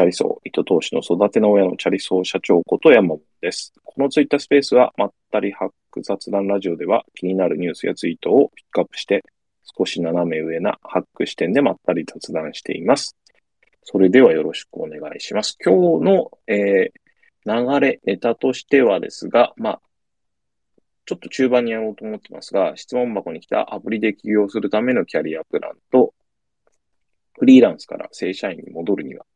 チャリソー、糸通しの育ての親のチャリソー社長こと山本です。このツイッタースペースは、まったりハック雑談ラジオでは気になるニュースやツイートをピックアップして、少し斜め上なハック視点でまったり雑談しています。それではよろしくお願いします。今日の、えー、流れ、ネタとしてはですが、まあ、ちょっと中盤にやろうと思ってますが、質問箱に来たアプリで起業するためのキャリアプランと、フリーランスから正社員に戻るには、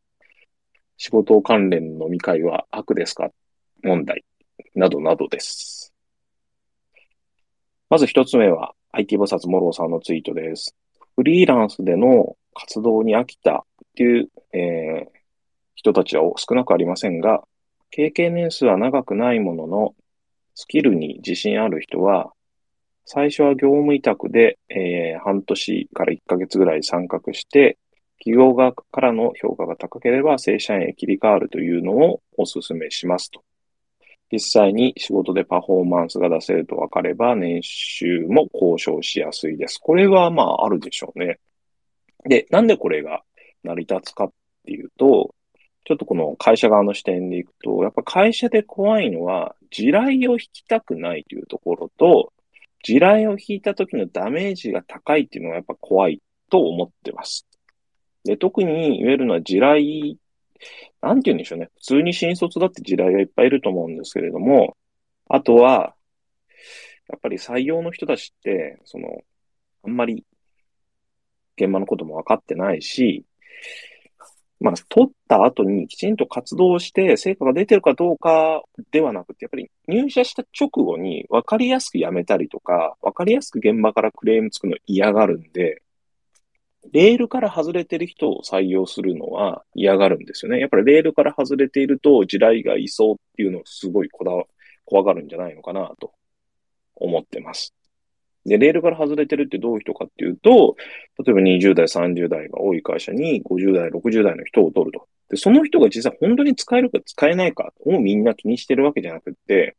仕事関連の飲み会は悪ですか？問題などなどです。まず一つ目は、IT 菩薩モローさんのツイートです。フリーランスでの活動に飽きたっていう、えー、人たちは少なくありませんが、経験年数は長くないものの、スキルに自信ある人は、最初は業務委託で、えー、半年から1ヶ月ぐらい参画して、企業側からの評価が高ければ正社員へ切り替わるというのをお勧めしますと。実際に仕事でパフォーマンスが出せると分かれば年収も交渉しやすいです。これはまああるでしょうね。で、なんでこれが成り立つかっていうと、ちょっとこの会社側の視点でいくと、やっぱ会社で怖いのは、地雷を引きたくないというところと、地雷を引いた時のダメージが高いっていうのがやっぱ怖いと思ってます。で、特に言えるのは地雷、なんて言うんでしょうね。普通に新卒だって地雷がいっぱいいると思うんですけれども、あとは、やっぱり採用の人たちって、その、あんまり現場のことも分かってないし、まあ、取った後にきちんと活動して成果が出てるかどうかではなくて、やっぱり入社した直後に分かりやすく辞めたりとか、分かりやすく現場からクレームつくの嫌がるんで、レールから外れてる人を採用するのは嫌がるんですよね。やっぱりレールから外れていると地雷がいそうっていうのをすごいこだわ怖がるんじゃないのかなと思ってます。で、レールから外れてるってどういう人かっていうと、例えば20代、30代が多い会社に50代、60代の人を取ると。で、その人が実際本当に使えるか使えないかをみんな気にしてるわけじゃなくって、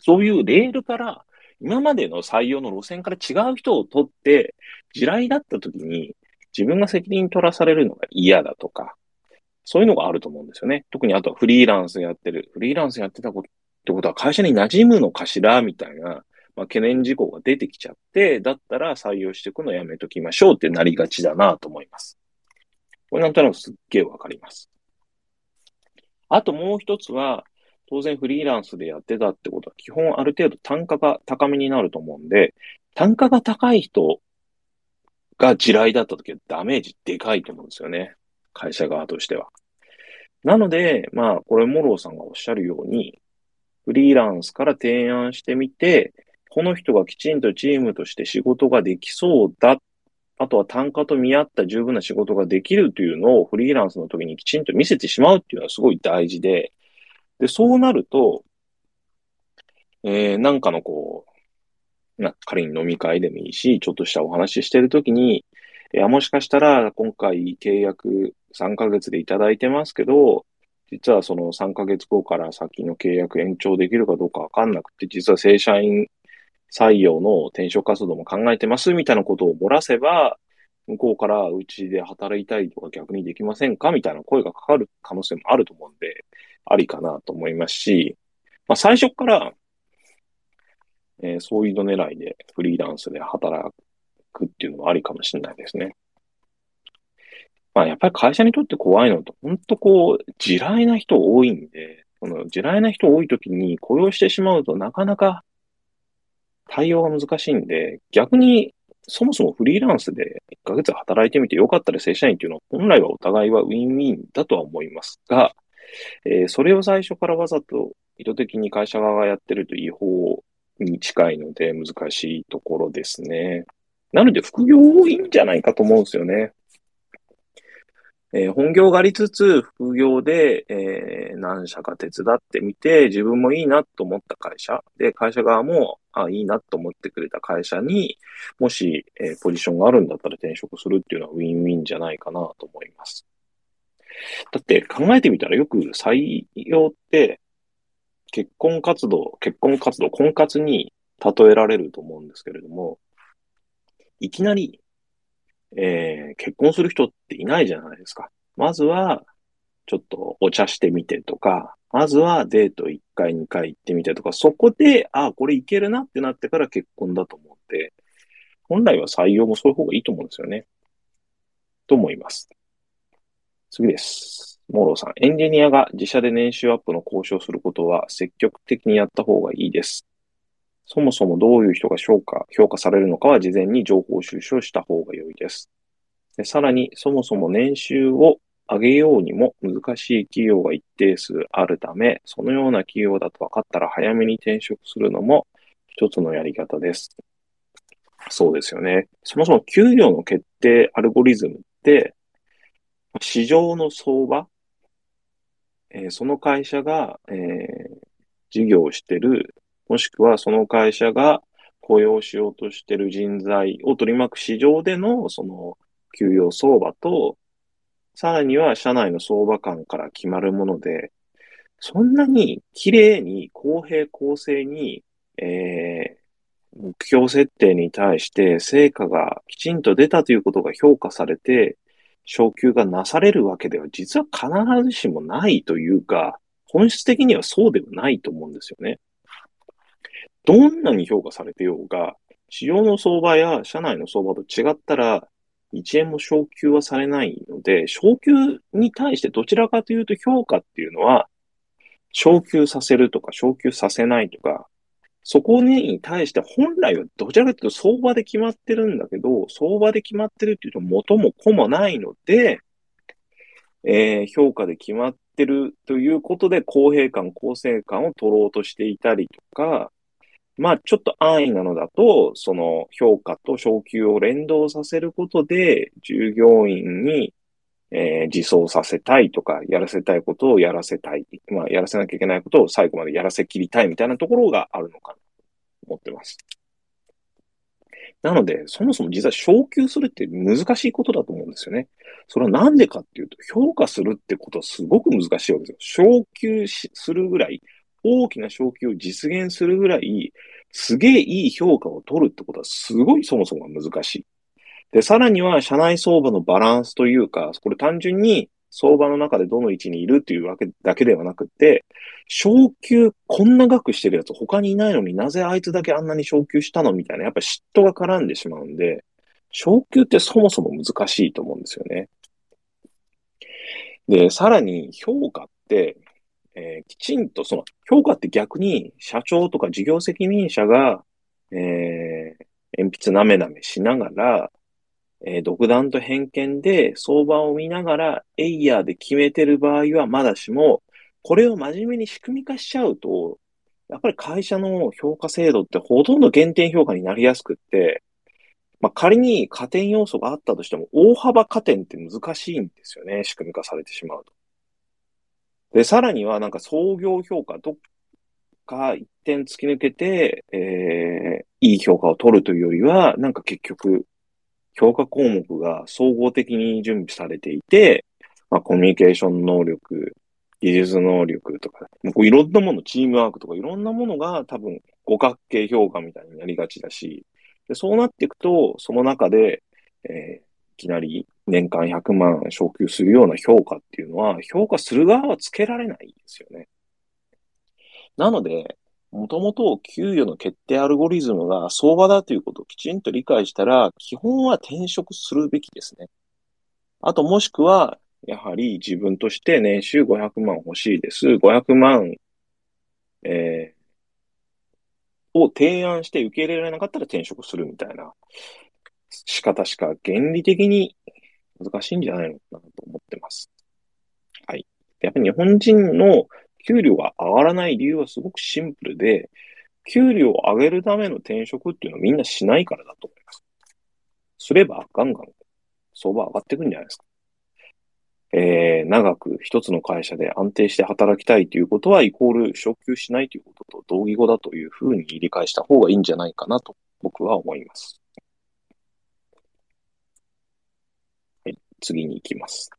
そういうレールから今までの採用の路線から違う人を取って、地雷だった時に自分が責任取らされるのが嫌だとか、そういうのがあると思うんですよね。特にあとはフリーランスやってる。フリーランスやってたことってことは会社に馴染むのかしらみたいな、まあ、懸念事項が出てきちゃって、だったら採用していくのやめときましょうってなりがちだなと思います。これなんとなくすっげえわかります。あともう一つは、当然フリーランスでやってたってことは、基本ある程度単価が高めになると思うんで、単価が高い人が地雷だった時はダメージでかいと思うんですよね。会社側としては。なので、まあ、これ、モローさんがおっしゃるように、フリーランスから提案してみて、この人がきちんとチームとして仕事ができそうだ。あとは単価と見合った十分な仕事ができるというのをフリーランスの時にきちんと見せてしまうっていうのはすごい大事で、で、そうなると、えー、なんかのこう、な、仮に飲み会でもいいし、ちょっとしたお話ししてるときに、いや、もしかしたら今回契約3ヶ月でいただいてますけど、実はその3ヶ月後から先の契約延長できるかどうかわかんなくて、実は正社員採用の転職活動も考えてますみたいなことを漏らせば、向こうからうちで働いたりとか逆にできませんかみたいな声がかかる可能性もあると思うんで、ありかなと思いますし、まあ、最初から、えー、そういうの狙いでフリーランスで働くっていうのもありかもしれないですね。まあ、やっぱり会社にとって怖いのと、本当こう、地雷な人多いんで、この地雷な人多い時に雇用してしまうとなかなか対応が難しいんで、逆にそもそもフリーランスで1ヶ月働いてみてよかったら正社員っていうのは本来はお互いはウィンウィンだとは思いますが、えー、それを最初からわざと意図的に会社側がやってると違法に近いので難しいところですね。なので副業多いんじゃないかと思うんですよね。えー、本業がありつつ、副業で、えー、何社か手伝ってみて、自分もいいなと思った会社、で、会社側も、あ、いいなと思ってくれた会社に、もし、えー、ポジションがあるんだったら転職するっていうのはウィンウィンじゃないかなと思います。だって考えてみたらよく採用って結婚活動、結婚活動、婚活に例えられると思うんですけれども、いきなり、えー、結婚する人っていないじゃないですか。まずは、ちょっとお茶してみてとか、まずはデート1回2回行ってみてとか、そこで、あ、これいけるなってなってから結婚だと思って、本来は採用もそういう方がいいと思うんですよね。と思います。次です。モーローさん。エンジニアが自社で年収アップの交渉することは積極的にやった方がいいです。そもそもどういう人が評価、評価されるのかは事前に情報収集した方が良いです。でさらに、そもそも年収を上げようにも難しい企業が一定数あるため、そのような企業だと分かったら早めに転職するのも一つのやり方です。そうですよね。そもそも給与の決定アルゴリズムって、市場の相場、えー、その会社が、えー、事業をしてる、もしくはその会社が雇用しようとしてる人材を取り巻く市場でのその給与相場と、さらには社内の相場感から決まるもので、そんなに綺麗に公平公正に、えー、目標設定に対して成果がきちんと出たということが評価されて、昇給がなされるわけでは実は必ずしもないというか、本質的にはそうではないと思うんですよね。どんなに評価されてようが、市場の相場や社内の相場と違ったら、1円も昇給はされないので、昇給に対してどちらかというと評価っていうのは、昇給させるとか昇給させないとか、そこに対して本来はどちらかというと相場で決まってるんだけど、相場で決まってるっていうと元も子もないので、えー、評価で決まってるということで公平感、公正感を取ろうとしていたりとか、まあ、ちょっと安易なのだと、その評価と昇給を連動させることで、従業員に、えー、自走させたいとか、やらせたいことをやらせたい。まあ、やらせなきゃいけないことを最後までやらせきりたいみたいなところがあるのかなと思ってます。なので、そもそも実は昇給するって難しいことだと思うんですよね。それはなんでかっていうと、評価するってことはすごく難しいわけですよ。昇給するぐらい、大きな昇給を実現するぐらい、すげえいい評価を取るってことはすごいそもそも難しい。で、さらには社内相場のバランスというか、これ単純に相場の中でどの位置にいるっていうわけだけではなくて、昇給こんな額してるやつ他にいないのになぜあいつだけあんなに昇給したのみたいな、やっぱ嫉妬が絡んでしまうんで、昇給ってそもそも難しいと思うんですよね。で、さらに評価って、えー、きちんとその評価って逆に社長とか事業責任者が、えー、鉛筆なめなめしながら、えー、独断と偏見で相場を見ながらエイヤーで決めてる場合はまだしも、これを真面目に仕組み化しちゃうと、やっぱり会社の評価制度ってほとんど減点評価になりやすくって、まあ、仮に加点要素があったとしても、大幅加点って難しいんですよね。仕組み化されてしまうと。で、さらにはなんか創業評価、どっか一点突き抜けて、えー、いい評価を取るというよりは、なんか結局、評価項目が総合的に準備されていて、まあ、コミュニケーション能力、技術能力とか、もういろんなもの、チームワークとかいろんなものが多分五角形評価みたいになりがちだし、でそうなっていくと、その中で、えー、きなり年間100万昇給するような評価っていうのは、評価する側はつけられないんですよね。なので、もともと給与の決定アルゴリズムが相場だということをきちんと理解したら、基本は転職するべきですね。あともしくは、やはり自分として年収500万欲しいです。500万、えー、を提案して受け入れられなかったら転職するみたいな。仕方しか原理的に難しいんじゃないのかなと思ってます。はい。やっぱり日本人の給料が上がらない理由はすごくシンプルで、給料を上げるための転職っていうのはみんなしないからだと思います。すればガンガン相場上がっていくんじゃないですか。えー、長く一つの会社で安定して働きたいということは、イコール昇給しないということと同義語だというふうに理解した方がいいんじゃないかなと僕は思います。はい次に行きます。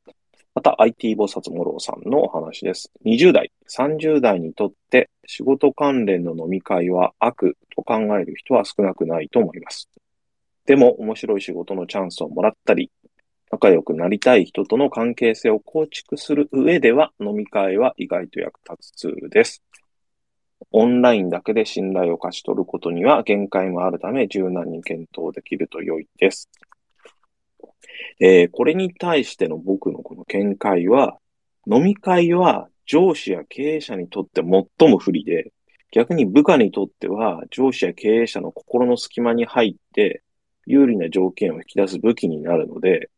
また IT 菩薩モローさんのお話です。20代、30代にとって仕事関連の飲み会は悪と考える人は少なくないと思います。でも面白い仕事のチャンスをもらったり、仲良くなりたい人との関係性を構築する上では、飲み会は意外と役立つツールです。オンラインだけで信頼を勝ち取ることには限界もあるため、柔軟に検討できると良いです。えー、これに対しての僕のこの見解は、飲み会は上司や経営者にとって最も不利で、逆に部下にとっては上司や経営者の心の隙間に入って有利な条件を引き出す武器になるので、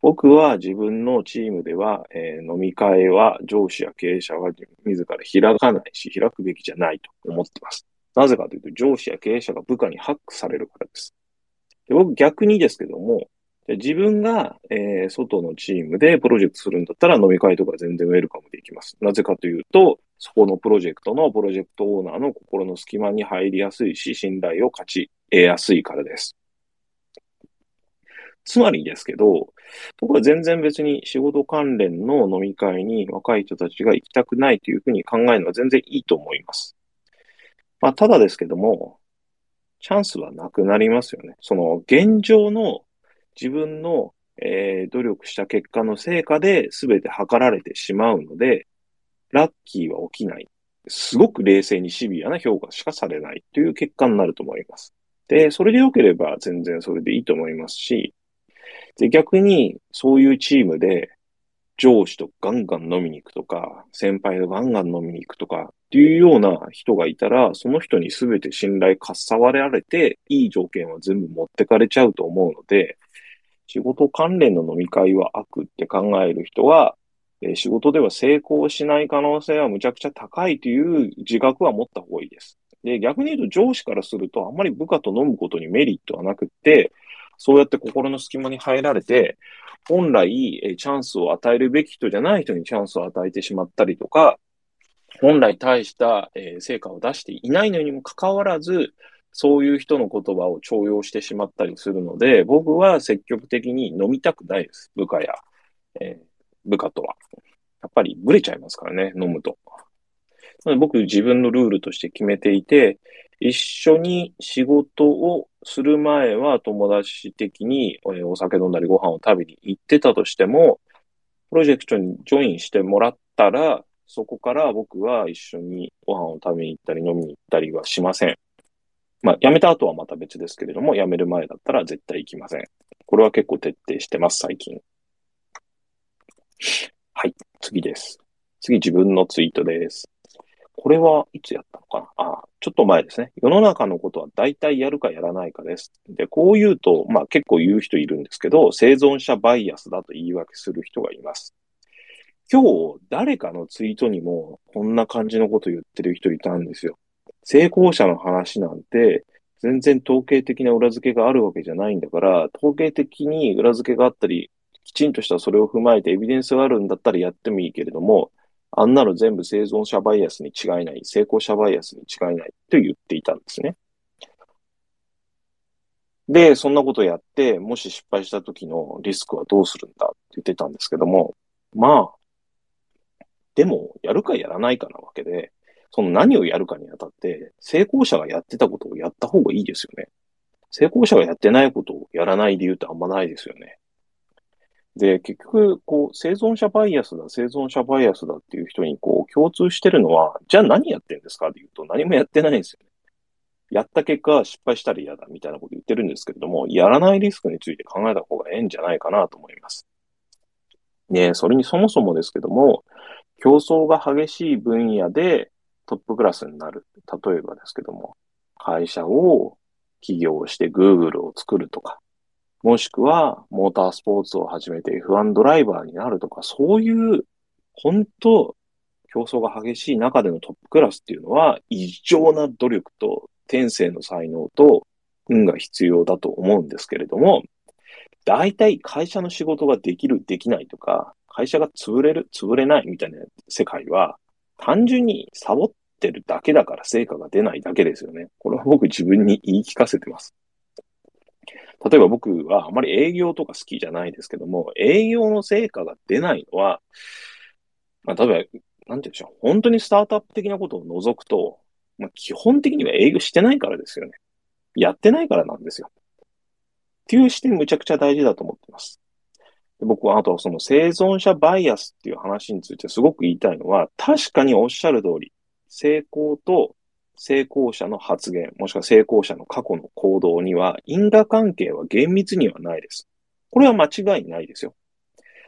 僕は自分のチームでは、えー、飲み会は上司や経営者は自ら開かないし、開くべきじゃないと思ってます。なぜかというと、上司や経営者が部下にハックされるからです。で僕逆にですけども、自分が、えー、外のチームでプロジェクトするんだったら飲み会とか全然ウェルカムできます。なぜかというと、そこのプロジェクトのプロジェクトオーナーの心の隙間に入りやすいし、信頼を勝ち得やすいからです。つまりですけど、僕は全然別に仕事関連の飲み会に若い人たちが行きたくないというふうに考えるのは全然いいと思います。まあ、ただですけども、チャンスはなくなりますよね。その現状の自分の、えー、努力した結果の成果で全て測られてしまうので、ラッキーは起きない。すごく冷静にシビアな評価しかされないという結果になると思います。で、それで良ければ全然それでいいと思いますし、で、逆にそういうチームで上司とガンガン飲みに行くとか、先輩とガンガン飲みに行くとかっていうような人がいたら、その人に全て信頼かっさわれられて、いい条件は全部持ってかれちゃうと思うので、仕事関連の飲み会は悪って考える人は、え仕事では成功しない可能性はむちゃくちゃ高いという自覚は持った方がいいです。で、逆に言うと上司からするとあんまり部下と飲むことにメリットはなくって、そうやって心の隙間に入られて、本来、えチャンスを与えるべき人じゃない人にチャンスを与えてしまったりとか、本来大した、え成果を出していないのにもかかわらず、そういう人の言葉を重用してしまったりするので、僕は積極的に飲みたくないです。部下や、えー、部下とは。やっぱりブレちゃいますからね、飲むと。僕自分のルールとして決めていて、一緒に仕事をする前は友達的にお酒飲んだりご飯を食べに行ってたとしても、プロジェクトにジョインしてもらったら、そこから僕は一緒にご飯を食べに行ったり飲みに行ったりはしません。まあ、辞めた後はまた別ですけれども、辞める前だったら絶対行きません。これは結構徹底してます、最近。はい、次です。次、自分のツイートです。これはいつやったのかな？あ、ちょっと前ですね。世の中のことは大体やるかやらないかです。で、こう言うと、まあ結構言う人いるんですけど、生存者バイアスだと言い訳する人がいます。今日、誰かのツイートにもこんな感じのこと言ってる人いたんですよ。成功者の話なんて、全然統計的な裏付けがあるわけじゃないんだから、統計的に裏付けがあったり、きちんとしたそれを踏まえてエビデンスがあるんだったらやってもいいけれども、あんなの全部生存者バイアスに違いない、成功者バイアスに違いないと言っていたんですね。で、そんなことやって、もし失敗した時のリスクはどうするんだって言ってたんですけども、まあ、でも、やるかやらないかなわけで、その何をやるかにあたって、成功者がやってたことをやった方がいいですよね。成功者がやってないことをやらない理由ってあんまないですよね。で、結局、こう、生存者バイアスだ、生存者バイアスだっていう人に、こう、共通してるのは、じゃあ何やってんですかって言うと、何もやってないんですよね。やった結果、失敗したら嫌だ、みたいなこと言ってるんですけれども、やらないリスクについて考えた方がええんじゃないかなと思います。ねそれにそもそもですけども、競争が激しい分野で、トップクラスになる。例えばですけども、会社を起業して Google を作るとか、もしくはモータースポーツを始めて F1 ドライバーになるとか、そういう本当競争が激しい中でのトップクラスっていうのは異常な努力と天性の才能と運が必要だと思うんですけれども、大体会社の仕事ができる、できないとか、会社が潰れる、潰れないみたいな世界は、単純にサボってるだけだから成果が出ないだけですよね。これは僕自分に言い聞かせてます。例えば僕はあまり営業とか好きじゃないですけども、営業の成果が出ないのは、まあ、例えば、なんて言うんでしょう。本当にスタートアップ的なことを除くと、まあ、基本的には営業してないからですよね。やってないからなんですよ。っていう視点むちゃくちゃ大事だと思ってます。僕はあとその生存者バイアスっていう話についてすごく言いたいのは、確かにおっしゃる通り、成功と成功者の発言、もしくは成功者の過去の行動には因果関係は厳密にはないです。これは間違いないですよ。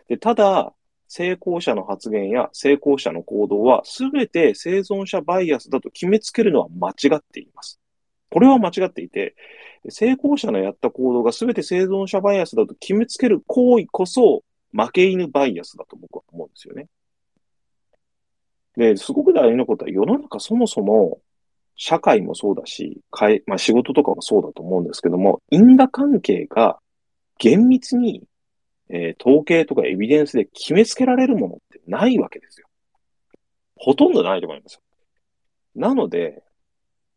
で、ただ、成功者の発言や成功者の行動は全て生存者バイアスだと決めつけるのは間違っています。これは間違っていて、成功者のやった行動が全て生存者バイアスだと決めつける行為こそ負け犬バイアスだと僕は思うんですよね。で、すごく大事なことは世の中そもそも社会もそうだし、かえ、まあ仕事とかもそうだと思うんですけども、因果関係が厳密に、えー、統計とかエビデンスで決めつけられるものってないわけですよ。ほとんどないと思いますよ。なので、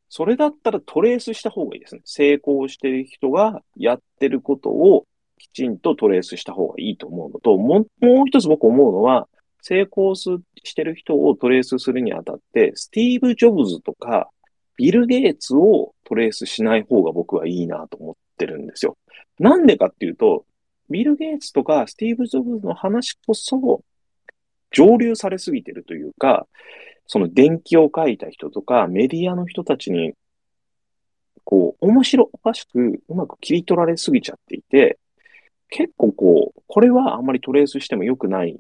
それだったらトレースした方がいいですね。成功してる人がやってることをきちんとトレースした方がいいと思うのと、もうもう一つ僕思うのは、成功してる人をトレースするにあたって、スティーブ・ジョブズとか、ビル・ゲイツをトレースしない方が僕はいいなと思ってるんですよ。なんでかっていうと、ビル・ゲイツとかスティーブ・ジョブズの話こそ、上流されすぎてるというか、その伝記を書いた人とか、メディアの人たちに、こう、面白おかしくうまく切り取られすぎちゃっていて、結構こう、これはあんまりトレースしても良くない、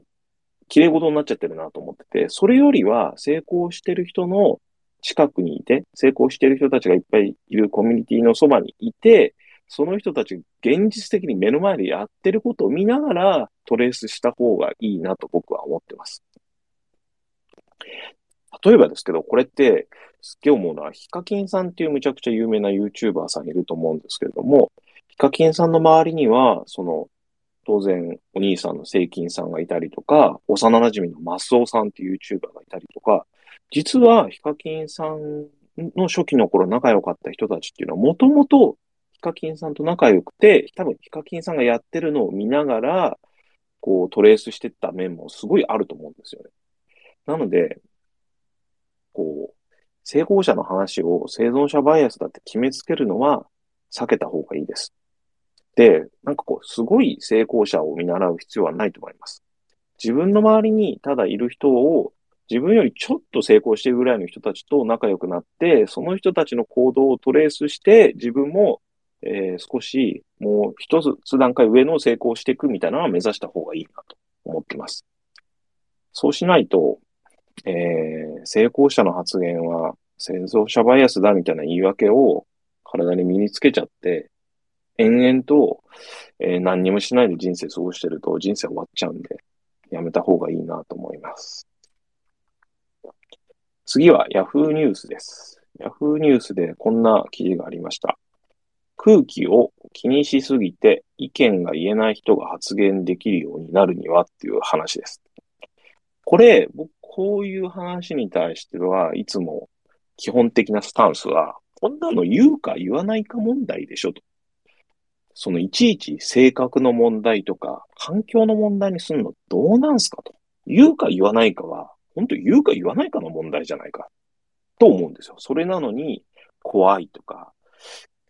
綺麗事になっちゃってるなと思ってて、それよりは成功してる人の近くにいて、成功してる人たちがいっぱいいるコミュニティのそばにいて、その人たち現実的に目の前でやってることを見ながらトレースした方がいいなと僕は思ってます。例えばですけど、これって、すっげえ思うのは、ヒカキンさんっていうむちゃくちゃ有名な YouTuber さんいると思うんですけれども、ヒカキンさんの周りには、その、当然、お兄さんのセイキンさんがいたりとか、幼馴染のマスオさんっていう YouTuber がいたりとか、実はヒカキンさんの初期の頃仲良かった人たちっていうのは、もともとヒカキンさんと仲良くて、多分ヒカキンさんがやってるのを見ながら、こうトレースしてった面もすごいあると思うんですよね。なので、こう、成功者の話を生存者バイアスだって決めつけるのは避けた方がいいです。で、なんかこう、すごい成功者を見習う必要はないと思います。自分の周りにただいる人を自分よりちょっと成功してるぐらいの人たちと仲良くなって、その人たちの行動をトレースして、自分も、えー、少しもう一つ段階上の成功していくみたいなのは目指した方がいいなと思ってます。そうしないと、えー、成功者の発言は戦争者バイアスだみたいな言い訳を体に身につけちゃって、延々と、えー、何にもしないで人生過ごしてると人生終わっちゃうんで、やめた方がいいなと思います。次は Yahoo ニュースです。Yahoo ニュースでこんな記事がありました。空気を気にしすぎて意見が言えない人が発言できるようになるにはっていう話です。これ、僕こういう話に対してはいつも基本的なスタンスは、こんなの言うか言わないか問題でしょと。そのいちいち性格の問題とか、環境の問題にすんのどうなんすかと。言うか言わないかは、本当言うか言わないかの問題じゃないか。と思うんですよ。それなのに、怖いとか、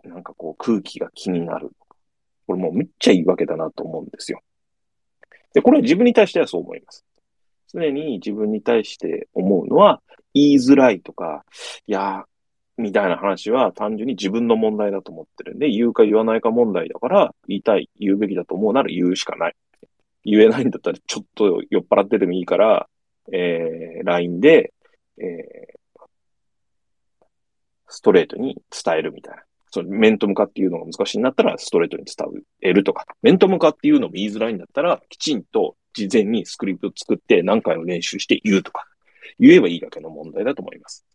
なんかこう空気が気になる。これもうめっちゃいいわけだなと思うんですよ。で、これは自分に対してはそう思います。常に自分に対して思うのは、言いづらいとか、いや、みたいな話は単純に自分の問題だと思ってるんで、言うか言わないか問題だから、言いたい、言うべきだと思うなら言うしかない。言えないんだったら、ちょっと酔っ払ってでもいいから、えー、LINE で、えー、ストレートに伝えるみたいな。その面と向かっていうのが難しいんだったら、ストレートに伝えるとか、面と向かっていうのも言いづらいんだったら、きちんと事前にスクリプト作って何回も練習して言うとか、言えばいいだけの問題だと思います。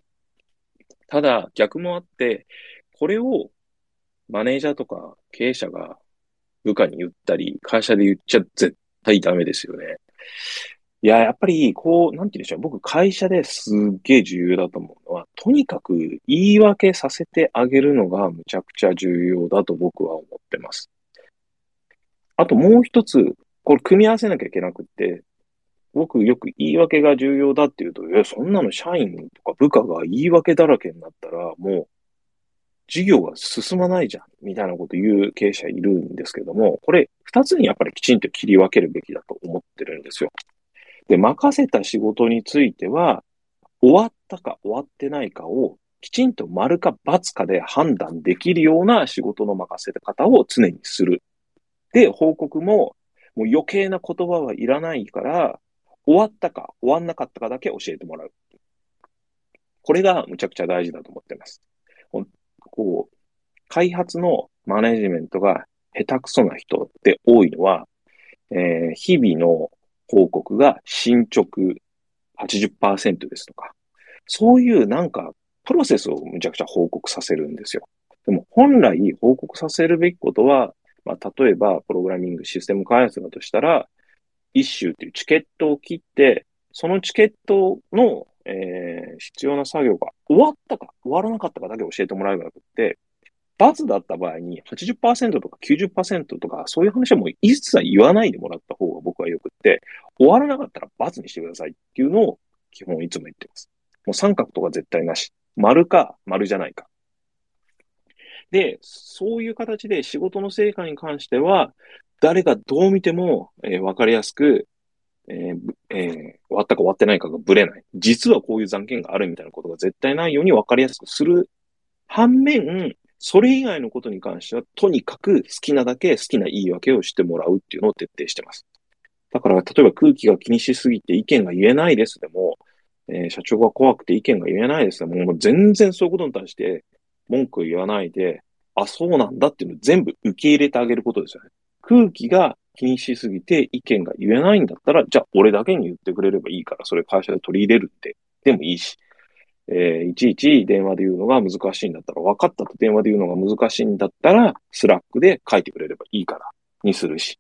ただ、逆もあって、これをマネージャーとか経営者が部下に言ったり、会社で言っちゃ絶対ダメですよね。いや、やっぱり、こう、なんて言うんでしょう。僕、会社ですっげえ重要だと思うのは、とにかく言い訳させてあげるのがむちゃくちゃ重要だと僕は思ってます。あともう一つ、これ組み合わせなきゃいけなくって、僕よく言い訳が重要だって言うと、え、そんなの社員とか部下が言い訳だらけになったら、もう事業が進まないじゃん、みたいなこと言う経営者いるんですけども、これ二つにやっぱりきちんと切り分けるべきだと思ってるんですよ。で、任せた仕事については、終わったか終わってないかをきちんと丸か×かで判断できるような仕事の任せ方を常にする。で、報告ももう余計な言葉はいらないから、終わったか終わんなかったかだけ教えてもらう。これがむちゃくちゃ大事だと思ってます。こう、開発のマネジメントが下手くそな人って多いのは、えー、日々の報告が進捗80%ですとか、そういうなんかプロセスをむちゃくちゃ報告させるんですよ。でも本来報告させるべきことは、まあ、例えばプログラミングシステム開発だとしたら、一周っていうチケットを切って、そのチケットの、えー、必要な作業が終わったか終わらなかったかだけ教えてもらえばなくって、罰だった場合に80%とか90%とかそういう話はもう一切言わないでもらった方が僕はよくって、終わらなかったら罰にしてくださいっていうのを基本いつも言ってます。もう三角とか絶対なし。丸か丸じゃないか。で、そういう形で仕事の成果に関しては、誰がどう見ても、えー、分かりやすく、えーえー、終わったか終わってないかがぶれない。実はこういう残券があるみたいなことが絶対ないように分かりやすくする反面、それ以外のことに関しては、とにかく好きなだけ好きな言い訳をしてもらうっていうのを徹底してます。だから、例えば空気が気にしすぎて意見が言えないですでも、えー、社長が怖くて意見が言えないですでも、もう全然そういうことに対して文句言わないで、あ、そうなんだっていうのを全部受け入れてあげることですよね。空気が気にしすぎて意見が言えないんだったら、じゃあ俺だけに言ってくれればいいから、それ会社で取り入れるって、でもいいし、えー、いちいち電話で言うのが難しいんだったら、分かったと電話で言うのが難しいんだったら、 Slack で書いてくれればいいから、にするし、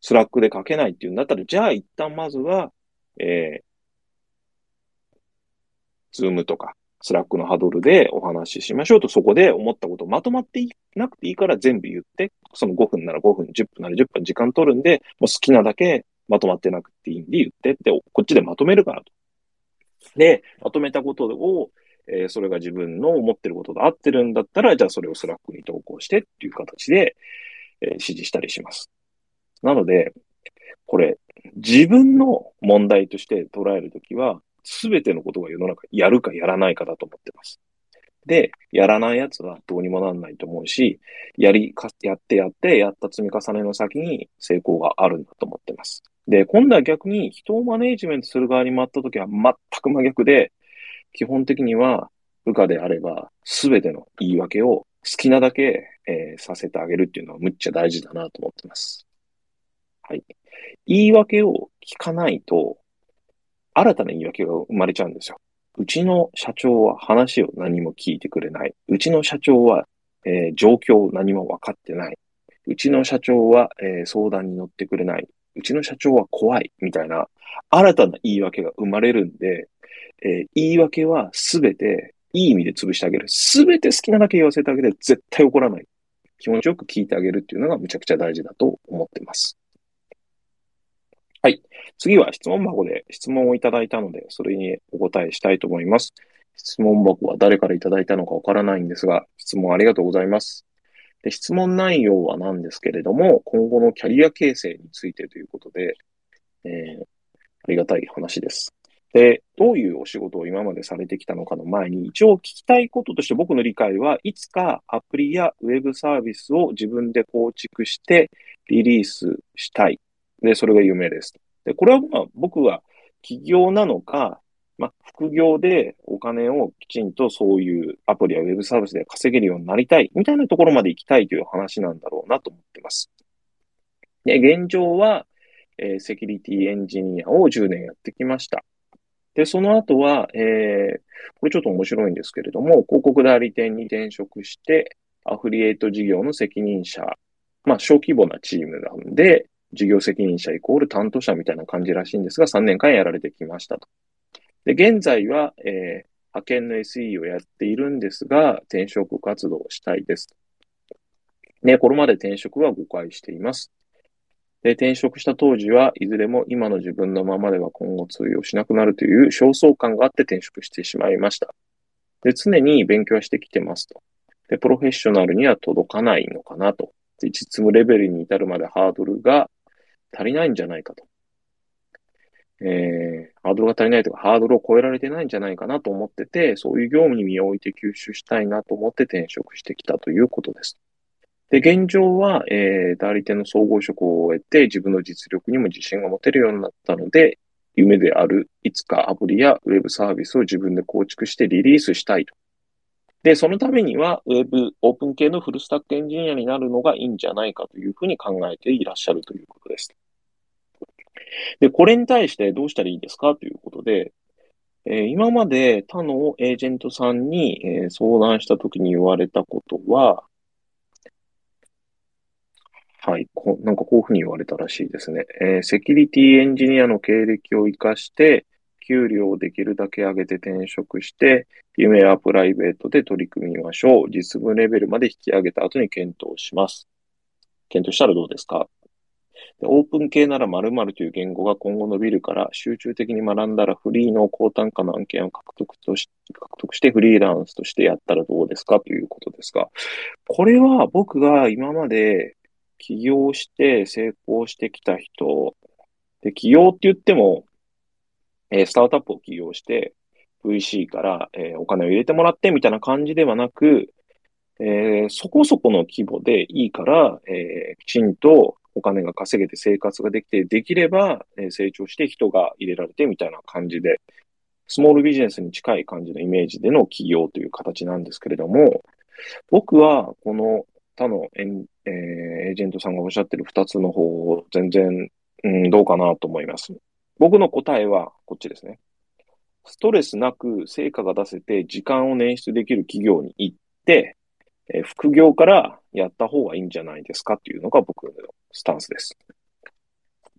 Slack で書けないっていうんだったら、じゃあ一旦まずは、えー、 Zoom とか、 Slack のハドルでお話ししましょうと、そこで思ったことまとまっていなくていいから全部言って、その5分なら5分、10分なら10分時間取るんで、もう好きなだけまとまってなくていいんで言ってって、こっちでまとめるからと。で、まとめたことを、えー、それが自分の思ってることと合ってるんだったら、じゃあそれを Slack に投稿してっていう形で、えー、指示したりします。なので、これ、自分の問題として捉えるときは、すべてのことが世の中やるかやらないかだと思ってます。で、やらないやつはどうにもなんないと思うし、やりか、やってやって、やった積み重ねの先に成功があるんだと思ってます。で、今度は逆に人をマネージメントする側に回ったときは全く真逆で、基本的には部下であれば、すべての言い訳を好きなだけ、えー、させてあげるっていうのはむっちゃ大事だなと思ってます。はい。言い訳を聞かないと、新たな言い訳が生まれちゃうんですよ。うちの社長は話を何も聞いてくれない。うちの社長は、えー、状況を何も分かってない。うちの社長は、えー、相談に乗ってくれない。うちの社長は怖い。みたいな、新たな言い訳が生まれるんで、えー、言い訳はすべていい意味で潰してあげる。すべて好きなだけ言わせてあげて絶対怒らない。気持ちよく聞いてあげるっていうのがむちゃくちゃ大事だと思ってます。はい。次は質問箱で質問をいただいたので、それにお答えしたいと思います。質問箱は誰からいただいたのかわからないんですが、質問ありがとうございます。で質問内容はなんですけれども、今後のキャリア形成についてということで、えー、ありがたい話です。で、どういうお仕事を今までされてきたのかの前に、一応聞きたいこととして僕の理解はいつかアプリやウェブサービスを自分で構築してリリースしたいで、それが夢です。で、これはまあ僕は起業なのか、まあ、副業でお金をきちんとそういうアプリやウェブサービスで稼げるようになりたい、みたいなところまで行きたいという話なんだろうなと思ってます。で、現状は、えー、セキュリティエンジニアを10年やってきました。で、その後は、えー、これちょっと面白いんですけれども、広告代理店に転職して、アフリエイト事業の責任者、まあ、小規模なチームなんで、事業責任者イコール担当者みたいな感じらしいんですが、3年間やられてきましたと。で、現在は、えー、派遣の SE をやっているんですが、転職活動をしたいです。ね、これまで転職は誤解しています。で、転職した当時はいずれも今の自分のままでは今後通用しなくなるという焦燥感があって転職してしまいました。で、常に勉強してきてますと。で、プロフェッショナルには届かないのかなと。で実務レベルに至るまでハードルが足りないんじゃないかと。えー、ハードルが足りないとか、ハードルを超えられてないんじゃないかなと思ってて、そういう業務に身を置いて吸収したいなと思って転職してきたということです。で、現状は、えー、代理店の総合職を終えて、自分の実力にも自信が持てるようになったので、夢である、いつかアプリやウェブサービスを自分で構築してリリースしたいと。で、そのためには、ウェブ、オープン系のフルスタックエンジニアになるのがいいんじゃないかというふうに考えていらっしゃるということです。で、これに対してどうしたらいいですかということで、えー、今まで他のエージェントさんに、えー、相談したときに言われたことは、はい。こなんかこういうふうに言われたらしいですね。えー、セキュリティエンジニアの経歴を活かして、給料をできるだけ上げて転職して、夢やプライベートで取り組みましょう。実務レベルまで引き上げた後に検討します。検討したらどうですか？オープン系なら〇〇という言語が今後伸びるから、集中的に学んだらフリーの高単価の案件を獲得とし獲得してフリーランスとしてやったらどうですか？ということですが、これは僕が今まで起業して成功してきた人、で、起業って言っても、えー、スタートアップを起業して、VC から、えー、お金を入れてもらってみたいな感じではなく、えー、そこそこの規模でいいから、えきちんとお金が稼げて生活ができて、できれば、成長して人が入れられてみたいな感じで、スモールビジネスに近い感じのイメージでの起業という形なんですけれども、僕はこの他のエ、えー、エージェントさんがおっしゃってる二つの方を全然、うん、どうかなと思います。僕の答えはこっちですね。ストレスなく成果が出せて時間を捻出できる企業に行って、え、副業からやった方がいいんじゃないですかっていうのが僕のスタンスです。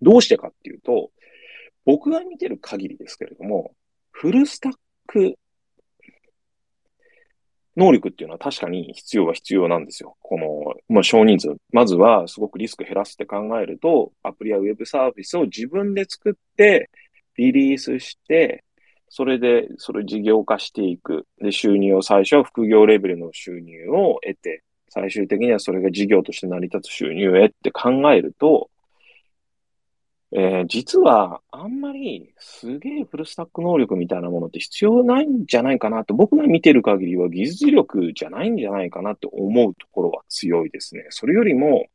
どうしてかっていうと、僕が見てる限りですけれども、フルスタック能力っていうのは確かに必要は必要なんですよ。この、まあ、少人数。まずはすごくリスク減らすって考えると、アプリやウェブサービスを自分で作って、リリースして、それで、それ事業化していく。で、収入を最初は副業レベルの収入を得て、最終的にはそれが事業として成り立つ収入を得って考えると、えー、実は、あんまりすげえフルスタック能力みたいなものって必要ないんじゃないかなと、僕が見てる限りは技術力じゃないんじゃないかなって思うところは強いですね。それよりも、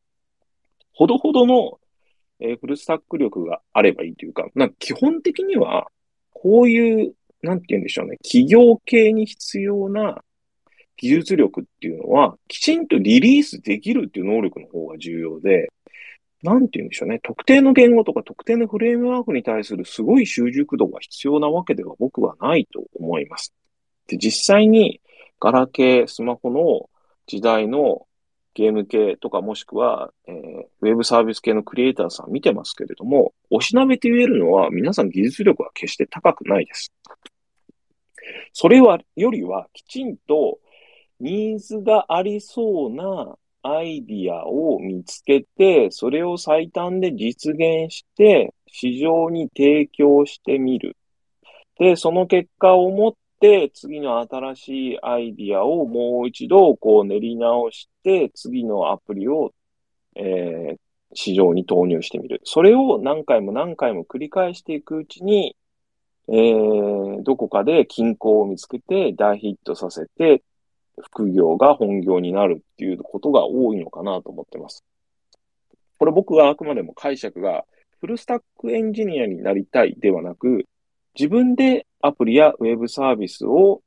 ほどほどの、えー、フルスタック力があればいいというか、なんか基本的には、こういう、なんて言うんでしょうね、企業系に必要な技術力っていうのは、きちんとリリースできるっていう能力の方が重要で、なんて言うんでしょうね。特定の言語とか特定のフレームワークに対するすごい習熟度が必要なわけでは僕はないと思います。で、実際にガラケー、スマホの時代のゲーム系とかもしくは、えー、ウェブサービス系のクリエイターさん見てますけれども、おしなべて言えるのは皆さん技術力は決して高くないです。それは、よりはきちんとニーズがありそうなアイディアを見つけて、それを最短で実現して、市場に提供してみる。で、その結果をもっ、次の新しいアイディアをもう一度こう練り直して、次のアプリを、えー、市場に投入してみる。それを何回も何回も繰り返していくうちに、えー、どこかで均衡を見つけて大ヒットさせて、副業が本業になるっていうことが多いのかなと思ってます。これ僕はあくまでも解釈がフルスタックエンジニアになりたいではなく、自分でアプリやウェブサービスを、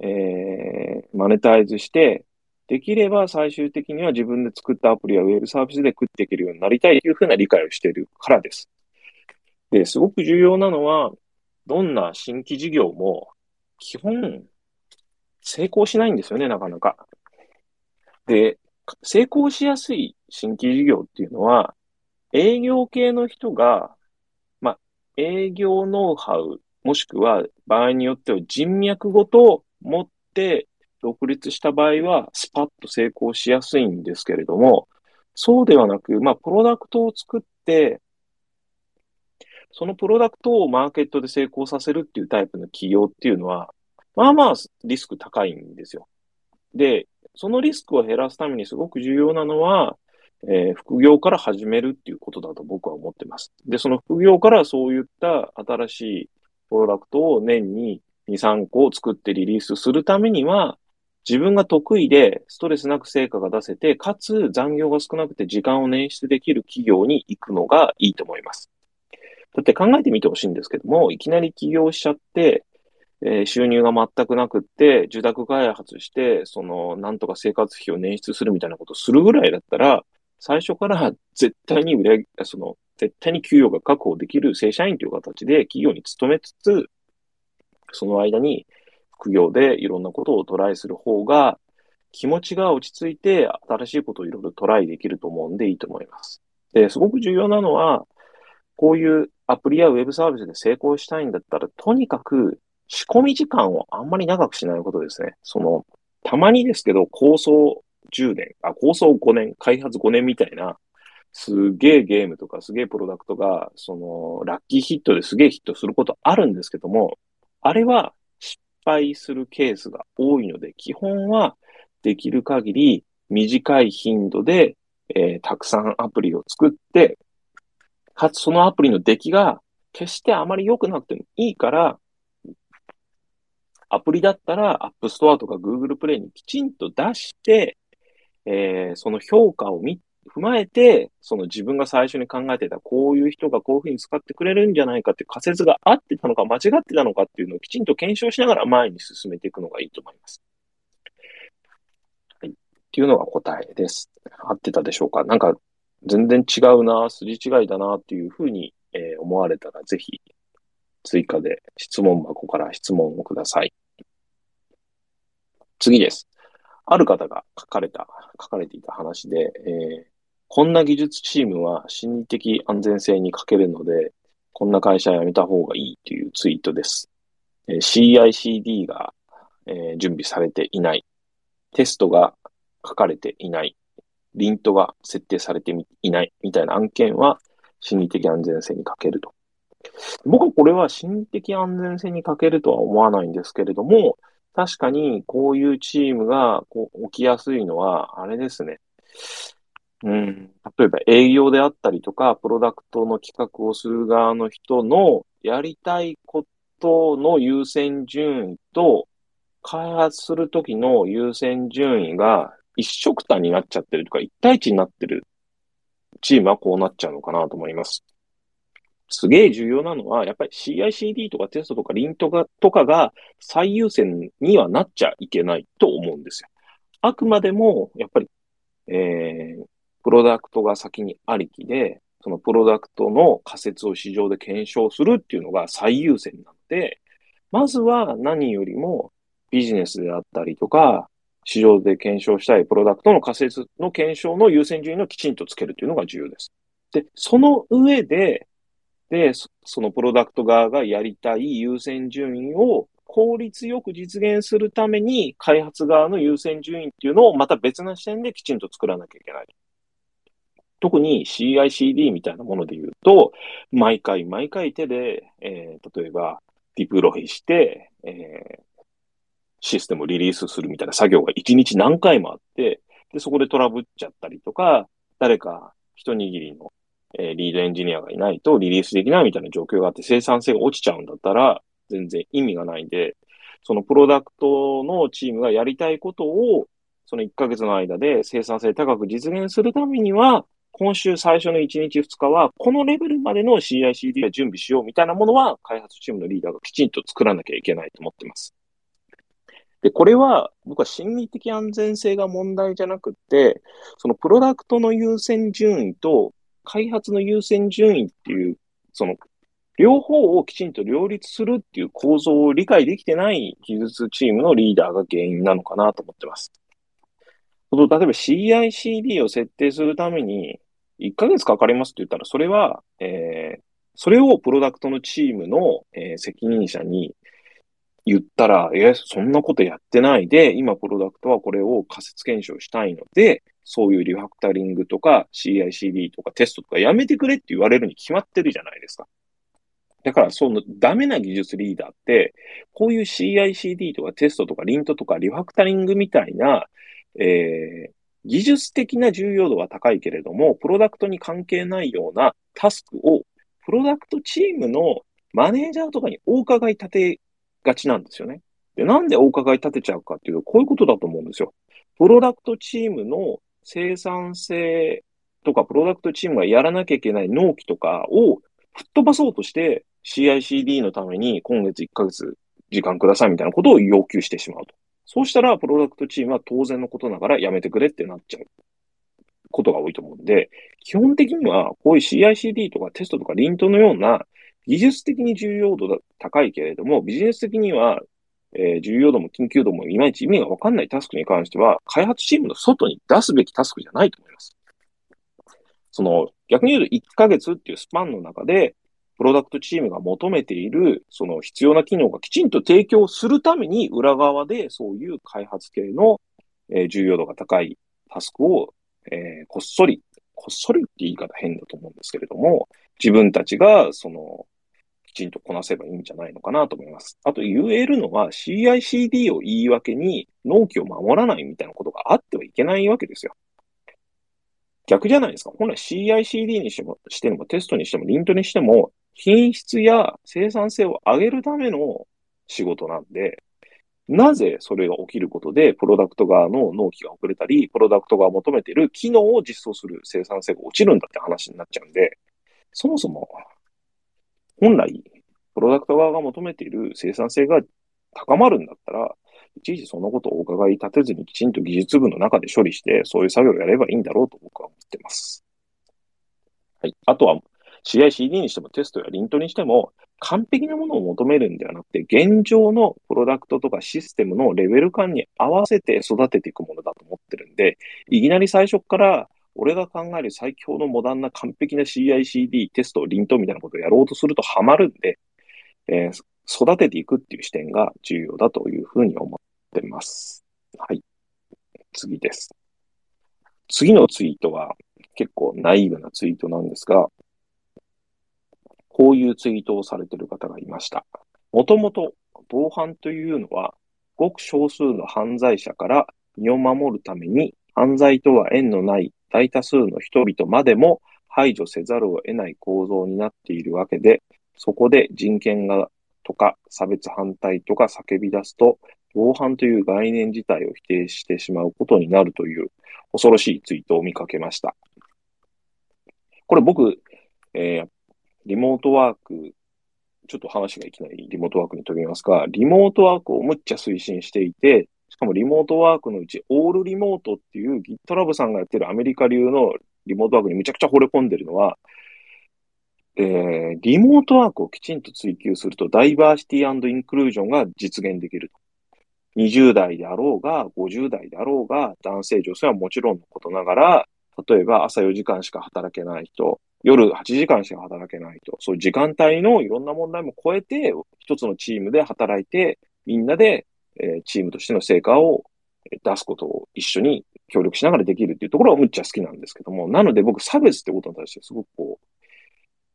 えー、マネタイズして、できれば最終的には自分で作ったアプリやウェブサービスで食っていけるようになりたいというふうな理解をしているからです。で、すごく重要なのは、どんな新規事業も基本成功しないんですよね、なかなか。で、成功しやすい新規事業っていうのは、営業系の人が、まあ、営業ノウハウ、もしくは場合によっては人脈ごと持って独立した場合は、スパッと成功しやすいんですけれども、そうではなく、まあ、プロダクトを作って、そのプロダクトをマーケットで成功させるっていうタイプの企業っていうのは、まあまあリスク高いんですよ。で、そのリスクを減らすためにすごく重要なのは、えー、副業から始めるっていうことだと僕は思ってます。で、その副業からそういった新しいプロダクトを年に2、3個作ってリリースするためには、自分が得意でストレスなく成果が出せて、かつ残業が少なくて時間を捻出できる企業に行くのがいいと思います。だって考えてみてほしいんですけども、いきなり起業しちゃって、えー、収入が全くなくって、受託開発して、その、なんとか生活費を捻出するみたいなことをするぐらいだったら、最初から絶対に売れ、その、絶対に給与が確保できる正社員という形で企業に勤めつつ、その間に副業でいろんなことをトライする方が、気持ちが落ち着いて新しいことをいろいろトライできると思うんでいいと思います。で、すごく重要なのは、こういうアプリやウェブサービスで成功したいんだったら、とにかく仕込み時間をあんまり長くしないことですね。その、たまにですけど、構想10年、あ、構想5年、開発5年みたいな、すげえゲームとかすげえプロダクトが、その、ラッキーヒットですげえヒットすることあるんですけども、あれは失敗するケースが多いので、基本はできる限り短い頻度で、えー、たくさんアプリを作って、かつそのアプリの出来が決してあまり良くなくてもいいから、アプリだったら App Store とか Google Play にきちんと出して、えー、その評価を見、踏まえて、その自分が最初に考えてた、こういう人がこういうふうに使ってくれるんじゃないかって仮説が合ってたのか間違ってたのかっていうのをきちんと検証しながら前に進めていくのがいいと思います。はい。っていうのが答えです。合ってたでしょうか？なんか、全然違うな、筋違いだなっていうふうに、えー、思われたら、ぜひ、追加で質問箱から質問をください。次です。ある方が書かれた、書かれていた話で、えー、こんな技術チームは心理的安全性に欠けるので、こんな会社辞めた方がいいというツイートです。えー、CICD が、えー、準備されていない。テストが書かれていない。リントが設定されていないみたいな案件は心理的安全性に欠けると。僕はこれは心理的安全性に欠けるとは思わないんですけれども、確かにこういうチームがこう起きやすいのは、あれですね。うん、例えば営業であったりとか、プロダクトの企画をする側の人のやりたいことの優先順位と、開発するときの優先順位が一色単になっちゃってるとか、一対一になってるチームはこうなっちゃうのかなと思います。すげえ重要なのは、やっぱり CICD とかテストとかリントがとかが最優先にはなっちゃいけないと思うんですよ。あくまでも、やっぱり、えー、プロダクトが先にありきで、そのプロダクトの仮説を市場で検証するっていうのが最優先なので、まずは何よりもビジネスであったりとか、市場で検証したいプロダクトの仮説の検証の優先順位をきちんとつけるというのが重要です。で、その上で、で、そのプロダクト側がやりたい優先順位を効率よく実現するために、開発側の優先順位っていうのをまた別な視点できちんと作らなきゃいけない。特に CICD みたいなもので言うと、毎回毎回手で、えー、例えばディプロイして、えー、システムをリリースするみたいな作業が一日何回もあって、で、そこでトラブっちゃったりとか、誰か一握りの、えー、リードエンジニアがいないとリリースできないみたいな状況があって生産性が落ちちゃうんだったら、全然意味がないんで、そのプロダクトのチームがやりたいことを、その1ヶ月の間で生産性高く実現するためには、今週最初の1日2日は、このレベルまでの CICD を準備しようみたいなものは、開発チームのリーダーがきちんと作らなきゃいけないと思ってます。で、これは僕は心理的安全性が問題じゃなくて、そのプロダクトの優先順位と開発の優先順位っていう、その両方をきちんと両立するっていう構造を理解できてない技術チームのリーダーが原因なのかなと思ってます。例えば CICD を設定するために1ヶ月かかりますって言ったら、それは、えー、それをプロダクトのチームの、えー、責任者に言ったら、え、そんなことやってないで、今プロダクトはこれを仮説検証したいので、そういうリファクタリングとか CICD とかテストとかやめてくれって言われるに決まってるじゃないですか。だから、そのダメな技術リーダーって、こういう CICD とかテストとかリントとかリファクタリングみたいな、えー、技術的な重要度は高いけれども、プロダクトに関係ないようなタスクを、プロダクトチームのマネージャーとかにお伺い立てがちなんですよね。で、なんでお伺い立てちゃうかっていうと、こういうことだと思うんですよ。プロダクトチームの生産性とか、プロダクトチームがやらなきゃいけない納期とかを吹っ飛ばそうとして、CICD のために今月1ヶ月時間くださいみたいなことを要求してしまうと。そうしたら、プロダクトチームは当然のことながらやめてくれってなっちゃうことが多いと思うんで、基本的には、こういう CICD とかテストとかリントのような技術的に重要度が高いけれども、ビジネス的には、えー、重要度も緊急度もいまいち意味がわかんないタスクに関しては、開発チームの外に出すべきタスクじゃないと思います。その、逆に言うと1ヶ月っていうスパンの中で、プロダクトチームが求めている、その必要な機能がきちんと提供するために、裏側でそういう開発系の、え、重要度が高いタスクを、え、こっそり、こっそりって言い方変だと思うんですけれども、自分たちが、その、ちんとこなせばいいんじゃないのかなと思います。あと言えるのは CICD を言い訳に納期を守らないみたいなことがあってはいけないわけですよ。逆じゃないですか。本来 CICD にしても、してもテストにしても、リントにしても、品質や生産性を上げるための仕事なんで、なぜそれが起きることで、プロダクト側の納期が遅れたり、プロダクトが求めている機能を実装する生産性が落ちるんだって話になっちゃうんで、そもそも、本来、プロダクト側が求めている生産性が高まるんだったら、いちいちそのことをお伺い立てずにきちんと技術部の中で処理して、そういう作業をやればいいんだろうと僕は思ってます。はい。あとは、CICD にしてもテストやリントにしても、完璧なものを求めるんではなくて、現状のプロダクトとかシステムのレベル感に合わせて育てていくものだと思ってるんで、いきなり最初から俺が考える最強のモダンな完璧な CICD テスト、リントみたいなことをやろうとするとハマるんで、えー、育てていくっていう視点が重要だというふうに思ってます。はい。次です。次のツイートは結構ナイーブなツイートなんですが、こういうツイートをされている方がいました。もともと防犯というのは、ごく少数の犯罪者から身を守るために犯罪とは縁のない大多数の人々までも排除せざるを得ない構造になっているわけで、そこで人権がとか差別反対とか叫び出すと、防犯という概念自体を否定してしまうことになるという恐ろしいツイートを見かけました。これ僕、えー、リモートワーク、ちょっと話がいきなりリモートワークに飛びますが、リモートワークをむっちゃ推進していて、しかもリモートワークのうち、オールリモートっていう GitLab さんがやってるアメリカ流のリモートワークにむちゃくちゃ惚れ込んでるのは、えー、リモートワークをきちんと追求すると、ダイバーシティインクルージョンが実現できると。20代であろうが、50代であろうが、男性、女性はもちろんのことながら、例えば朝4時間しか働けない人、夜8時間しか働けない人、そういう時間帯のいろんな問題も超えて、一つのチームで働いて、みんなでえー、チームとしての成果を出すことを一緒に協力しながらできるっていうところはむっちゃ好きなんですけども、なので僕差別ってことに対してすごくこう、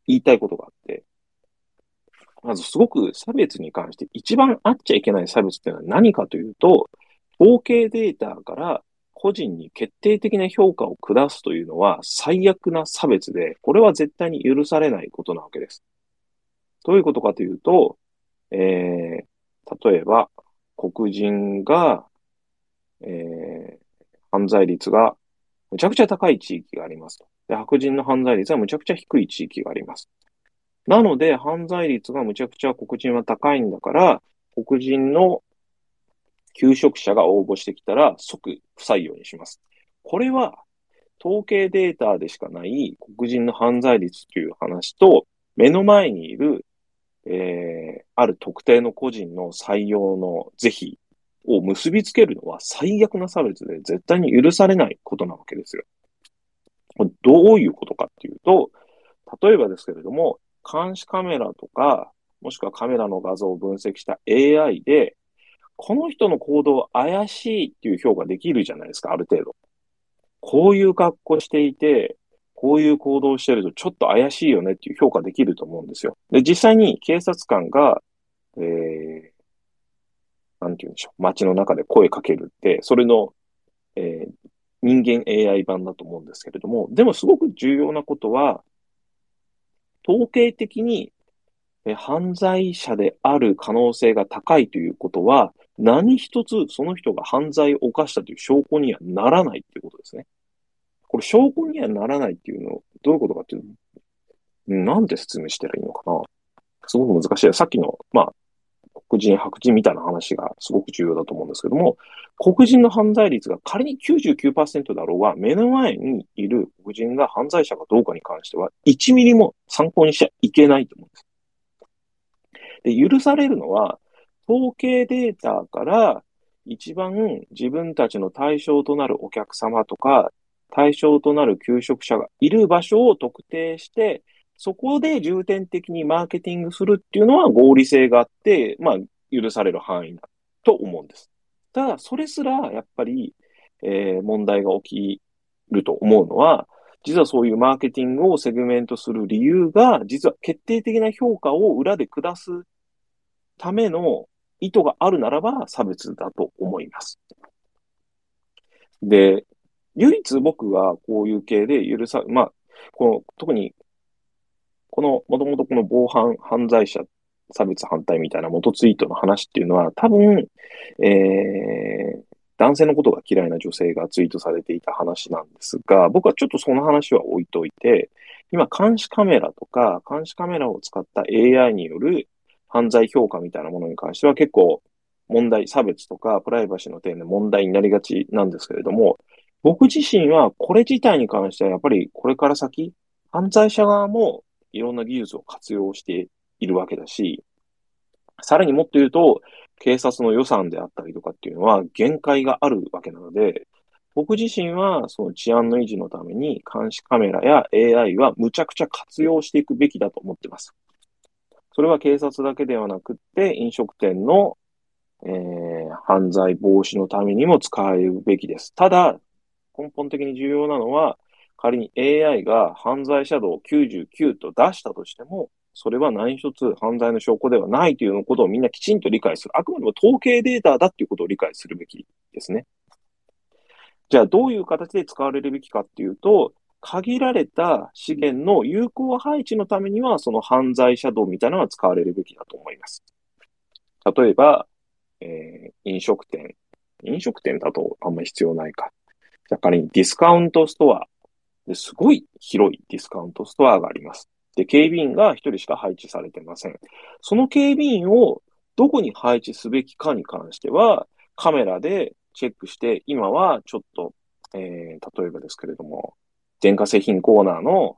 言いたいことがあって、まずすごく差別に関して一番あっちゃいけない差別っていうのは何かというと、統計データから個人に決定的な評価を下すというのは最悪な差別で、これは絶対に許されないことなわけです。どういうことかというと、えー、例えば、黒人が、えー、犯罪率がむちゃくちゃ高い地域がありますと。で、白人の犯罪率はむちゃくちゃ低い地域があります。なので、犯罪率がむちゃくちゃ黒人は高いんだから、黒人の求職者が応募してきたら即不採用にします。これは統計データでしかない黒人の犯罪率という話と、目の前にいるえ、ある特定の個人の採用の是非を結びつけるのは最悪な差別で絶対に許されないことなわけですよ。どういうことかっていうと、例えばですけれども、監視カメラとか、もしくはカメラの画像を分析した AI で、この人の行動怪しいっていう評価できるじゃないですか、ある程度。こういう格好していて、こういう行動してるとちょっと怪しいよねっていう評価できると思うんですよ。で、実際に警察官が、えー、なんて言うんでしょう、街の中で声かけるって、それの、え人間 AI 版だと思うんですけれども、でもすごく重要なことは、統計的に犯罪者である可能性が高いということは、何一つその人が犯罪を犯したという証拠にはならないということですね。これ証拠にはならないっていうのはどういうことかっていうなんて説明したらいいのかなすごく難しい。さっきの、まあ、人、白人みたいな話がすごく重要だと思うんですけども、黒人の犯罪率が仮に99%だろうが、目の前にいる黒人が犯罪者かどうかに関しては、1ミリも参考にしちゃいけないと思うんです。で、許されるのは、統計データから一番自分たちの対象となるお客様とか、対象となる求職者がいる場所を特定して、そこで重点的にマーケティングするっていうのは合理性があって、まあ、許される範囲だと思うんです。ただ、それすら、やっぱり、えー、問題が起きると思うのは、実はそういうマーケティングをセグメントする理由が、実は決定的な評価を裏で下すための意図があるならば差別だと思います。で、唯一僕はこういう系で許さ、まあ、この、特に、この、もともとこの防犯犯罪者差別反対みたいな元ツイートの話っていうのは、多分、えー、男性のことが嫌いな女性がツイートされていた話なんですが、僕はちょっとその話は置いといて、今、監視カメラとか、監視カメラを使った AI による犯罪評価みたいなものに関しては結構問題、差別とかプライバシーの点で問題になりがちなんですけれども、僕自身はこれ自体に関してはやっぱりこれから先、犯罪者側もいろんな技術を活用しているわけだし、さらにもっと言うと、警察の予算であったりとかっていうのは限界があるわけなので、僕自身はその治安の維持のために監視カメラや AI はむちゃくちゃ活用していくべきだと思ってます。それは警察だけではなくって、飲食店の、えー、犯罪防止のためにも使えるべきです。ただ、根本的に重要なのは、仮に AI が犯罪者度を99と出したとしても、それは何一つ犯罪の証拠ではないということをみんなきちんと理解する。あくまでも統計データだっていうことを理解するべきですね。じゃあどういう形で使われるべきかっていうと、限られた資源の有効配置のためには、その犯罪者道みたいなのが使われるべきだと思います。例えば、えー、飲食店。飲食店だとあんまり必要ないか。じゃ仮にディスカウントストアですごい広いディスカウントストアがあります。で、警備員が一人しか配置されてません。その警備員をどこに配置すべきかに関しては、カメラでチェックして、今はちょっと、えー、例えばですけれども、電化製品コーナーの、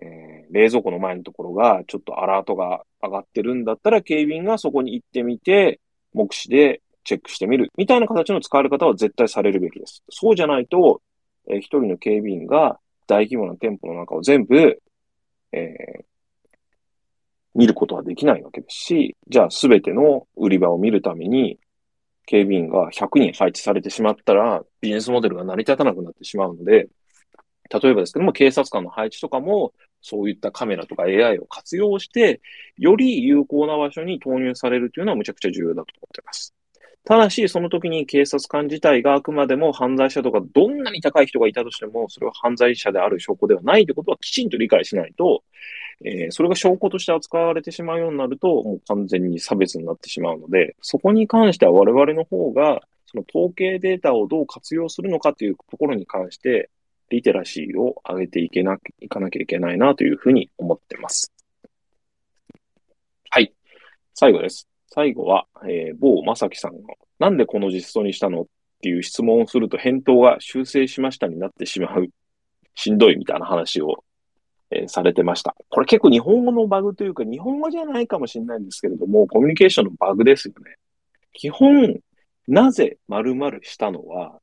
えー、冷蔵庫の前のところがちょっとアラートが上がってるんだったら、警備員がそこに行ってみて、目視でチェックしてみる。みたいな形の使われ方は絶対されるべきです。そうじゃないと、えー、一人の警備員が大規模な店舗の中を全部、えー、見ることはできないわけですし、じゃあすべての売り場を見るために、警備員が100人配置されてしまったら、ビジネスモデルが成り立たなくなってしまうので、例えばですけども、警察官の配置とかも、そういったカメラとか AI を活用して、より有効な場所に投入されるというのはむちゃくちゃ重要だと思っています。ただし、その時に警察官自体があくまでも犯罪者とか、どんなに高い人がいたとしても、それは犯罪者である証拠ではないということはきちんと理解しないと、えー、それが証拠として扱われてしまうようになると、もう完全に差別になってしまうので、そこに関しては我々の方が、その統計データをどう活用するのかというところに関して、リテラシーを上げていけな、いかなきゃいけないなというふうに思ってます。はい。最後です。最後は、えー、某まさきさんが、なんでこの実装にしたのっていう質問をすると返答が修正しましたになってしまう。しんどいみたいな話を、えー、されてました。これ結構日本語のバグというか、日本語じゃないかもしれないんですけれども、コミュニケーションのバグですよね。基本、なぜ〇〇したのは、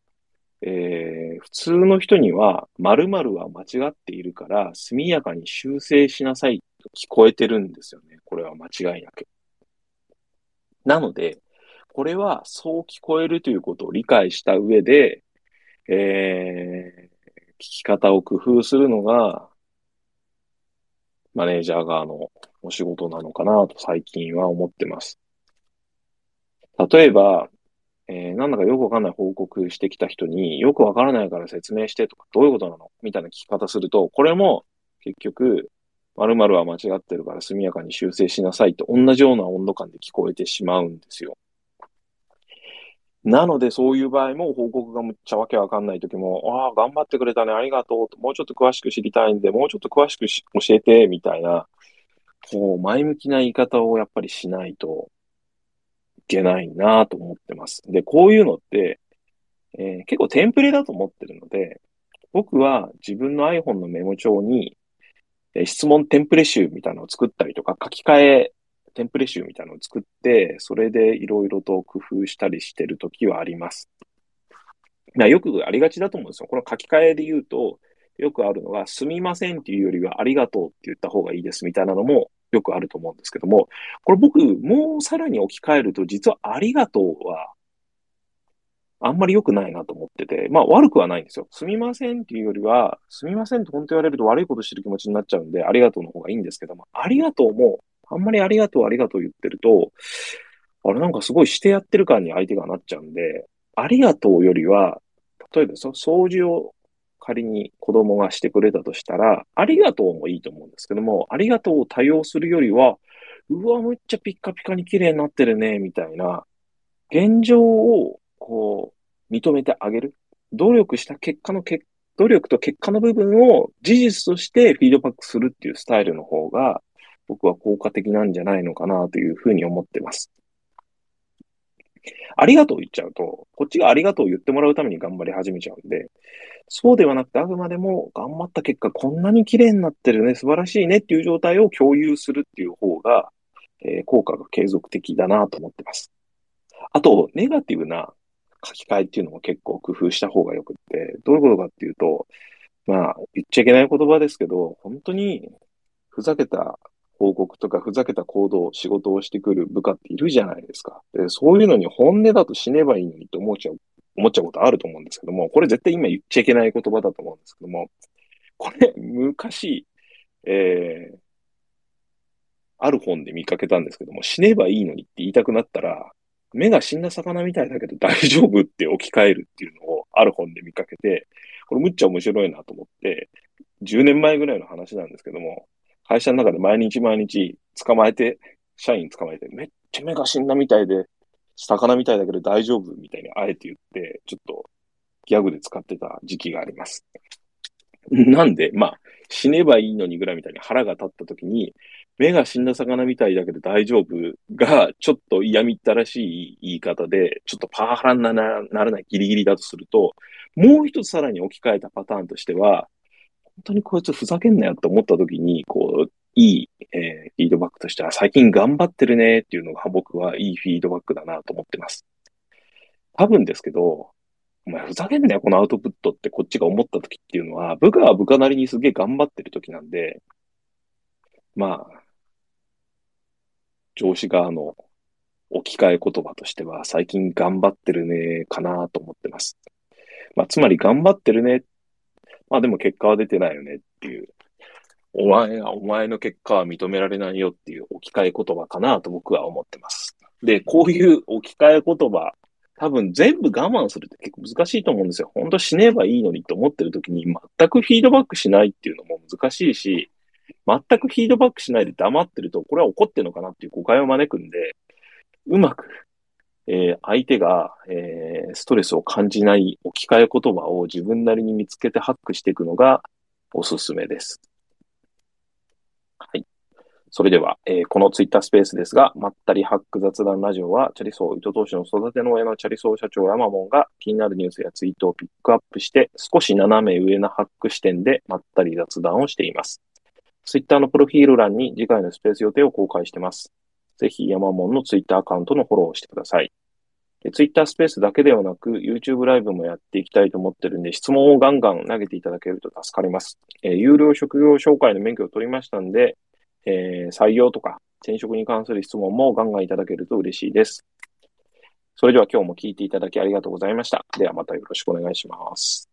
えー、普通の人には、〇〇は間違っているから、速やかに修正しなさいと聞こえてるんですよね。これは間違いなく。なので、これはそう聞こえるということを理解した上で、えー、聞き方を工夫するのが、マネージャー側のお仕事なのかなと最近は思ってます。例えば、えー、なんだかよくわかんない報告してきた人によくわからないから説明してとか、どういうことなのみたいな聞き方すると、これも結局、〇〇は間違ってるから速やかに修正しなさいと同じような温度感で聞こえてしまうんですよ。なので、そういう場合も報告がむっちゃわけわかんない時も、ああ、頑張ってくれたね、ありがとう。もうちょっと詳しく知りたいんで、もうちょっと詳しく教えて、みたいな、こう、前向きな言い方をやっぱりしないといけないなと思ってます。で、こういうのって、えー、結構テンプレだと思ってるので、僕は自分の iPhone のメモ帳に、質問テンプレ集みたいなのを作ったりとか、書き換えテンプレ集みたいなのを作って、それでいろいろと工夫したりしてるときはあります。よくありがちだと思うんですよ。この書き換えで言うと、よくあるのが、すみませんっていうよりはありがとうって言った方がいいですみたいなのもよくあると思うんですけども、これ僕、もうさらに置き換えると、実はありがとうは、あんまり良くないなと思ってて、まあ悪くはないんですよ。すみませんっていうよりは、すみませんって本当言われると悪いことしてる気持ちになっちゃうんで、ありがとうの方がいいんですけども、ありがとうもあんまりありがとう、ありがとう言ってると、あれなんかすごいしてやってる感に相手がなっちゃうんで、ありがとうよりは、例えばそ掃除を仮に子供がしてくれたとしたら、ありがとうもいいと思うんですけども、ありがとうを多用するよりは、うわ、めっちゃピッカピカに綺麗になってるね、みたいな、現状を、こう、認めてあげる。努力した結果の結努力と結果の部分を事実としてフィードバックするっていうスタイルの方が、僕は効果的なんじゃないのかなというふうに思ってます。ありがとう言っちゃうと、こっちがありがとう言ってもらうために頑張り始めちゃうんで、そうではなくて、あくまでも頑張った結果、こんなに綺麗になってるね、素晴らしいねっていう状態を共有するっていう方が、えー、効果が継続的だなと思ってます。あと、ネガティブな書き換えっていうのも結構工夫した方がよくって、どういうことかっていうと、まあ、言っちゃいけない言葉ですけど、本当にふざけた報告とかふざけた行動、仕事をしてくる部下っているじゃないですか。でそういうのに本音だと死ねばいいのにって思っちゃう、思っちゃうことあると思うんですけども、これ絶対今言っちゃいけない言葉だと思うんですけども、これ昔、えー、ある本で見かけたんですけども、死ねばいいのにって言いたくなったら、目が死んだ魚みたいだけど大丈夫って置き換えるっていうのをある本で見かけて、これむっちゃ面白いなと思って、10年前ぐらいの話なんですけども、会社の中で毎日毎日捕まえて、社員捕まえて、めっちゃ目が死んだみたいで、魚みたいだけど大丈夫みたいにあえて言って、ちょっとギャグで使ってた時期があります。なんで、まあ、死ねばいいのにぐらいみたいに腹が立った時に、目が死んだ魚みたいだけど大丈夫が、ちょっと嫌みったらしい言い方で、ちょっとパワハラにならないギリギリだとすると、もう一つさらに置き換えたパターンとしては、本当にこいつふざけんなよって思った時に、こう、いい、えー、フィードバックとしては、最近頑張ってるねっていうのが僕はいいフィードバックだなと思ってます。多分ですけど、お前ふざけんなよ、このアウトプットってこっちが思った時っていうのは、部下は部下なりにすげえ頑張ってる時なんで、まあ、上司側の置き換え言葉としては、最近頑張ってるね、かなと思ってます。まあ、つまり頑張ってるねまあでも結果は出てないよねっていう。お前が、お前の結果は認められないよっていう置き換え言葉かなと僕は思ってます。で、こういう置き換え言葉、多分全部我慢するって結構難しいと思うんですよ。本当死ねばいいのにと思ってる時に全くフィードバックしないっていうのも難しいし、全くフィードバックしないで黙ってると、これは怒ってるのかなっていう誤解を招くんで、うまくえー、相手が、えー、ストレスを感じない置き換え言葉を自分なりに見つけてハックしていくのがおすすめです。はい。それでは、えー、このツイッタースペースですが、まったりハック雑談ラジオは、チャリソー糸通しの育ての親のチャリソー社長ヤマモンが気になるニュースやツイートをピックアップして、少し斜め上なハック視点でまったり雑談をしています。ツイッターのプロフィール欄に次回のスペース予定を公開しています。ぜひヤマモンのツイッターアカウントのフォローをしてください。ツイッタースペースだけではなく、YouTube ライブもやっていきたいと思ってるんで、質問をガンガン投げていただけると助かります。えー、有料職業紹介の免許を取りましたんで、えー、採用とか転職に関する質問もガンガンいただけると嬉しいです。それでは今日も聞いていただきありがとうございました。ではまたよろしくお願いします。